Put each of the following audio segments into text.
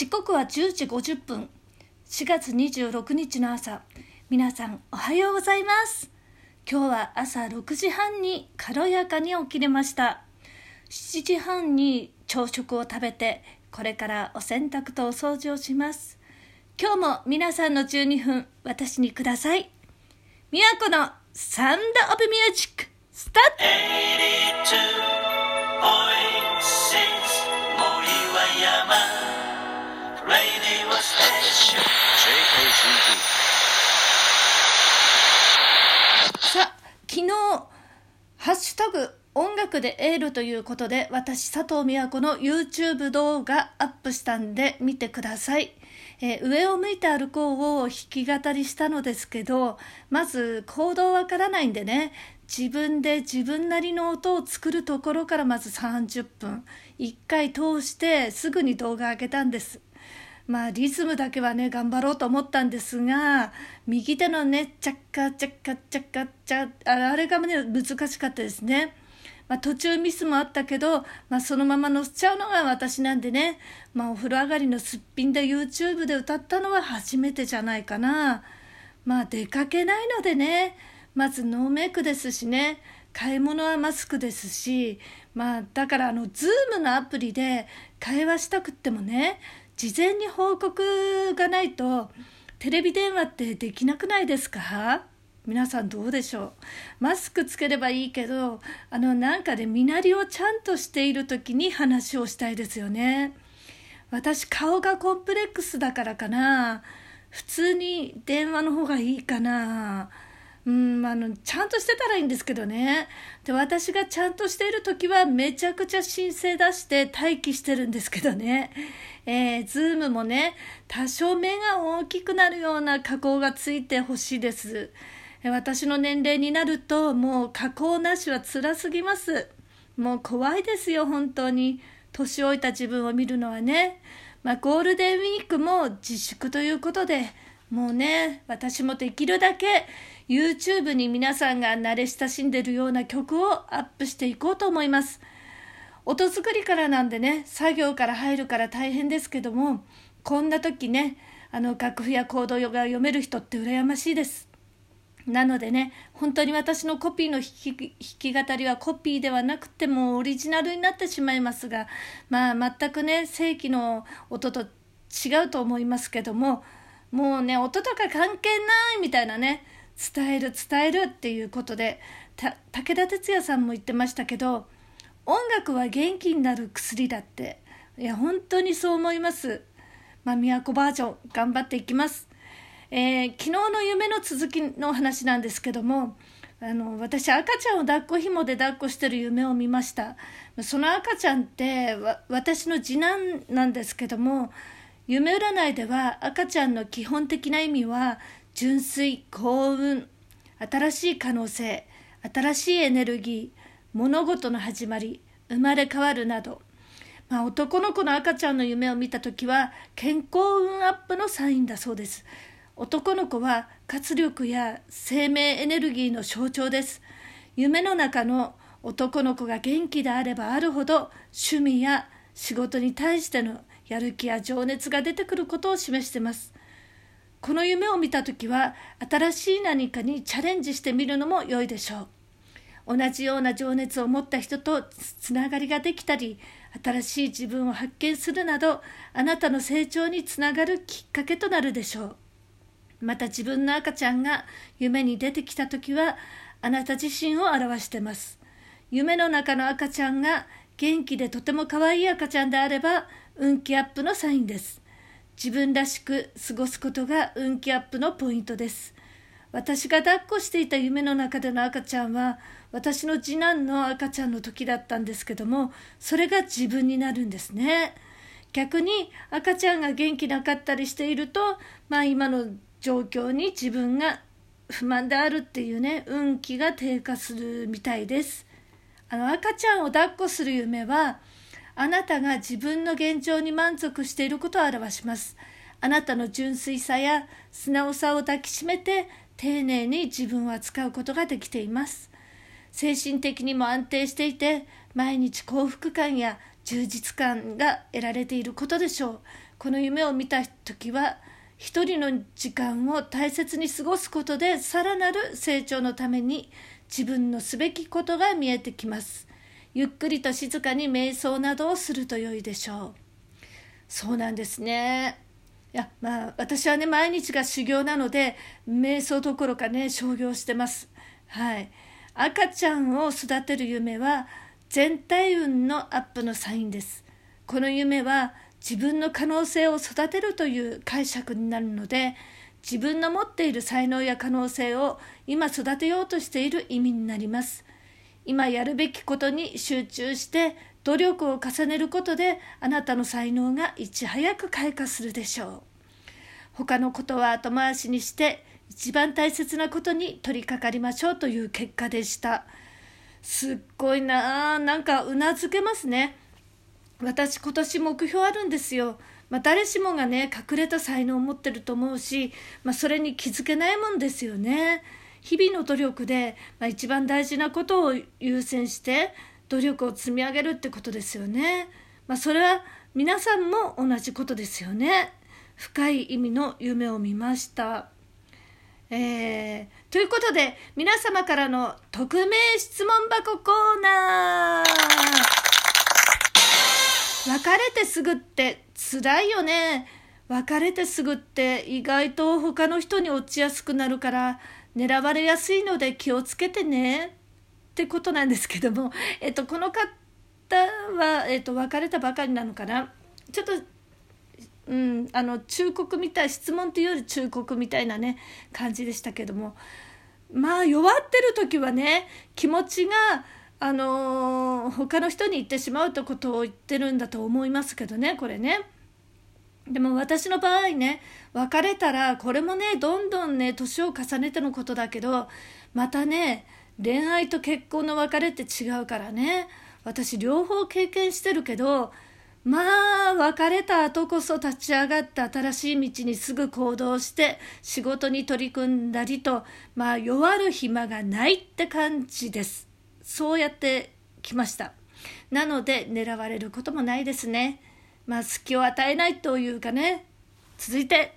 時刻は10時50分。4月26日の朝。皆さんおはようございます。今日は朝6時半に軽やかに起きれました。7時半に朝食を食べてこれからお洗濯とお掃除をします。今日も皆さんの12分私にください。宮古のサンドオブミュージックスタート。さあ昨日「ハッシュタグ音楽でエール」ということで私佐藤美和子の YouTube 動画アップしたんで見てください、えー、上を向いて歩こうを弾き語りしたのですけどまず行動わからないんでね。自分で自分なりの音を作るところからまず30分1回通してすぐに動画上げたんです。まあリズムだけはね頑張ろうと思ったんですが右手のねチャッカチャッカチャッカチャあれがね難しかったですね。まあ、途中ミスもあったけど、まあ、そのまま乗せちゃうのが私なんでね、まあ、お風呂上がりのすっぴんで YouTube で歌ったのは初めてじゃないかな。まあ出かけないのでねまずノーメイクですしね買い物はマスクですしまあだからあの Zoom のアプリで会話したくってもね事前に報告がないとテレビ電話ってできなくないですか？皆さんどうでしょう？マスクつければいいけどあのなんかで身なりをちゃんとしている時に話をしたいですよね。私顔がコンプレックスだからかな。普通に電話の方がいいかな。うんあのちゃんとしてたらいいんですけどね。で私がちゃんとしている時はめちゃくちゃ申請出して待機してるんですけどね。えー、ズームもね多少目が大きくなるような加工がついてほしいです。私の年齢になるともう加工なしは辛すぎます。もう怖いですよ本当に。年老いた自分を見るのはね。まあ、ゴールデンウィークも自粛ということでもうね私もできるだけ YouTube に皆さんが慣れ親しんでるような曲をアップしていこうと思います。音作りからなんでね作業から入るから大変ですけどもこんな時ねあの楽譜やコードが読める人って羨ましいです。なのでね本当に私のコピーの弾き弾き語りはコピーではなくてもオリジナルになってしまいますがまあ全くね正規の音と違うと思いますけどももうね音とか関係ないみたいなね伝える伝えるっていうことで武田鉄矢さんも言ってましたけど音楽は元気になる薬だって。いや本当にそう思います。まあ都バージョン頑張っていきます、えー、昨日の夢の続きの話なんですけどもあの私赤ちゃんを抱っこひもで抱っこしてる夢を見ました。その赤ちゃんって私の次男なんですけども夢占いでは赤ちゃんの基本的な意味は純粋幸運新しい可能性新しいエネルギー物事の始まり生まれ変わるなど、まあ、男の子の赤ちゃんの夢を見た時は健康運アップのサインだそうです。男の子は活力や生命エネルギーの象徴です。夢の中の男の子が元気であればあるほど趣味や仕事に対してのやる気や情熱が出てくることを示しています。この夢を見た時は新しい何かにチャレンジしてみるのも良いでしょう。同じような情熱を持った人とつながりができたり新しい自分を発見するなどあなたの成長につながるきっかけとなるでしょう。また自分の赤ちゃんが夢に出てきた時はあなた自身を表してます。夢の中の赤ちゃんが元気でとても可愛い赤ちゃんであれば運気アップのサインです。自分らしく過ごすことが運気アップのポイントです。私が抱っこしていた夢の中での赤ちゃんは私の次男の赤ちゃんの時だったんですけどもそれが自分になるんですね逆に赤ちゃんが元気なかったりしているとまあ今の状況に自分が不満であるっていうね運気が低下するみたいですあの赤ちゃんを抱っこする夢はあなたが自分の現状に満足していることを表します。あなたの純粋さや素直さを抱きしめて丁寧に自分を扱うことができています。精神的にも安定していて毎日幸福感や充実感が得られていることでしょうこの夢を見た時は一人の時間を大切に過ごすことでさらなる成長のために自分のすべきことが見えてきますゆっくりと静かに瞑想などをすると良いでしょう。そうなんですね。いやまあ私はね毎日が修行なので瞑想どころかね商業してます。はい。赤ちゃんを育てる夢は全体運のアップのサインです。この夢は自分の可能性を育てるという解釈になるので自分の持っている才能や可能性を今育てようとしている意味になります。今やるべきことに集中して努力を重ねることであなたの才能がいち早く開花するでしょう他のことは後回しにして一番大切なことに取り掛かりましょうという結果でしたすっごいなあなんかうなずけますね私今年目標あるんですよ。まあ、誰しもがね隠れた才能を持ってると思うし、まあ、それに気づけないもんですよね。日々の努力で、まあ、一番大事なことを優先して努力を積み上げるってことですよね。まあ、それは皆さんも同じことですよね。深い意味の夢を見ました。えー、ということで皆様からの匿名質問箱コーナー別れてすぐって辛いよね別れてすぐって意外と他の人に落ちやすくなるから狙われやすいので気をつけてね。ってことなんですけども、えっと、この方は、えっと、別れたばかりなのかな。ちょっとうん、あの忠告みたい質問というより忠告みたいなね感じでしたけども。まあ弱ってる時はね気持ちがあのー、他の人に言ってしまうってことを言ってるんだと思いますけどねこれね。でも私の場合ね別れたらこれもねどんどんね年を重ねてのことだけどまたね恋愛と結婚の別れって違うからね。私両方経験してるけどまあ別れた後こそ立ち上がって新しい道にすぐ行動して仕事に取り組んだりとまあ弱る暇がないって感じです。そうやってきました。なので狙われることもないですね。まあ隙を与えないというかね。続いて。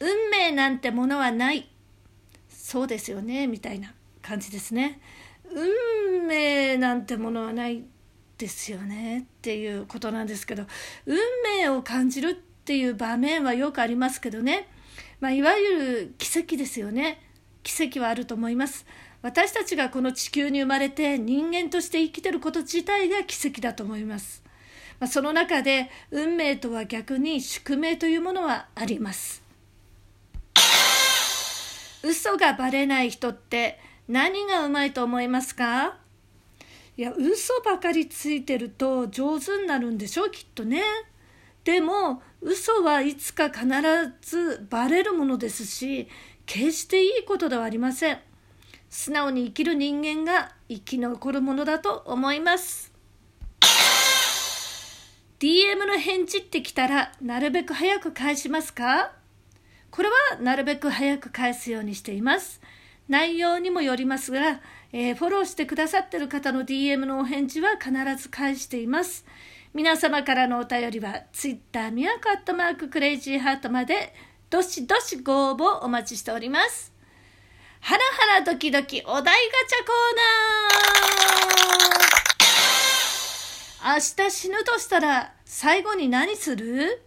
運命なんてものはない。そうですよね。みたいな感じですね。運命なんてものはないですよね。っていうことなんですけど。運命を感じるっていう場面はよくありますけどね、まあ、いわゆる奇跡ですよね。奇跡はあると思います。私たちがこの地球に生まれて人間として生きてること自体が奇跡だと思います。まあ、その中で運命とは逆に宿命というものはあります。嘘がバレない人って何がうまいと思いますか？いや嘘ばかりついてると上手になるんでしょ？うきっとね。でも嘘はいつか必ずバレるものですし決していいことではありません。素直に生きる人間が生き残るものだと思います DM の返事ってきたらなるべく早く返しますか？これはなるべく早く返すようにしています。内容にもよりますが、えー、フォローしてくださってる方の DM のお返事は必ず返しています。皆様からのお便りは Twitter みやこアットマーククレイジーハートまでどしどしご応募お待ちしております。ハラハラドキドキお題ガチャコーナー明日死ぬとしたら最後に何する？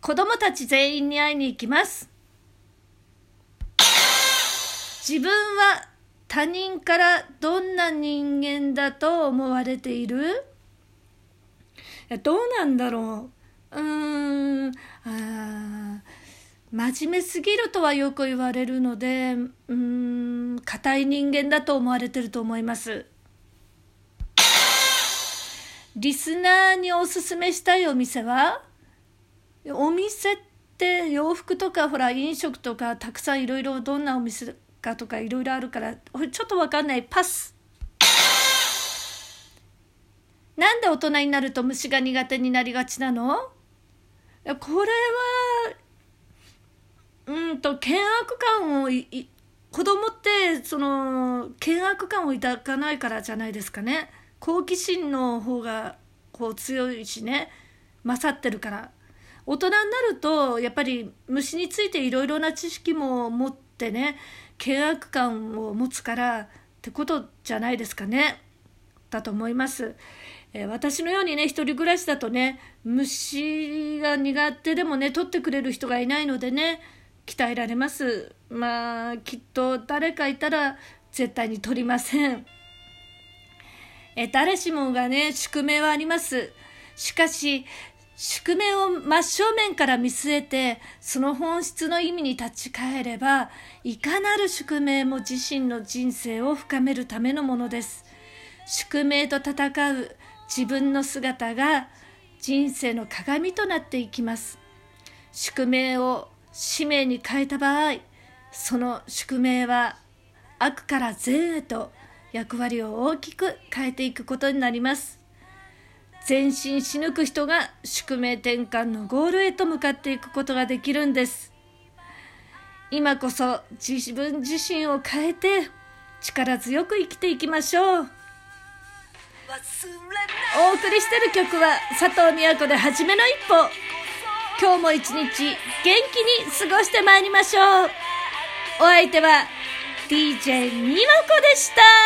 子供たち全員に会いに行きます。自分は他人からどんな人間だと思われている？どうなんだろう。うーん、あ真面目すぎるとはよく言われるのでうん。硬い人間だと思われてると思います。リスナーにおすすめしたいお店は？お店って洋服とかほら飲食とかたくさんいろいろどんなお店かとかいろいろあるからちょっとわかんない。パス。なんで大人になると虫が苦手になりがちなの？これはうんと険悪感を子供ってその険悪感を抱かないからじゃないですかね。好奇心の方がこう強いしね勝ってるから。大人になるとやっぱり虫についていろいろな知識も持ってね契約感を持つからってことじゃないですかね。だと思います。え、私のようにね一人暮らしだとね虫が苦手でもね取ってくれる人がいないのでね鍛えられます。まあきっと誰かいたら絶対に取りません。え誰しもがね宿命はあります。しかし宿命を真正面から見据えてその本質の意味に立ち返ればいかなる宿命も自身の人生を深めるためのものです。宿命と戦う自分の姿が人生の鏡となっていきます。宿命を使命に変えた場合その宿命は悪から善へと役割を大きく変えていくことになります。前進し抜く人が宿命転換のゴールへと向かっていくことができるんです。今こそ自分自身を変えて力強く生きていきましょう。お送りしてる曲は佐藤美和子で初めの一歩。今日も一日元気に過ごしてまいりましょう。お相手は DJ 美和子でした。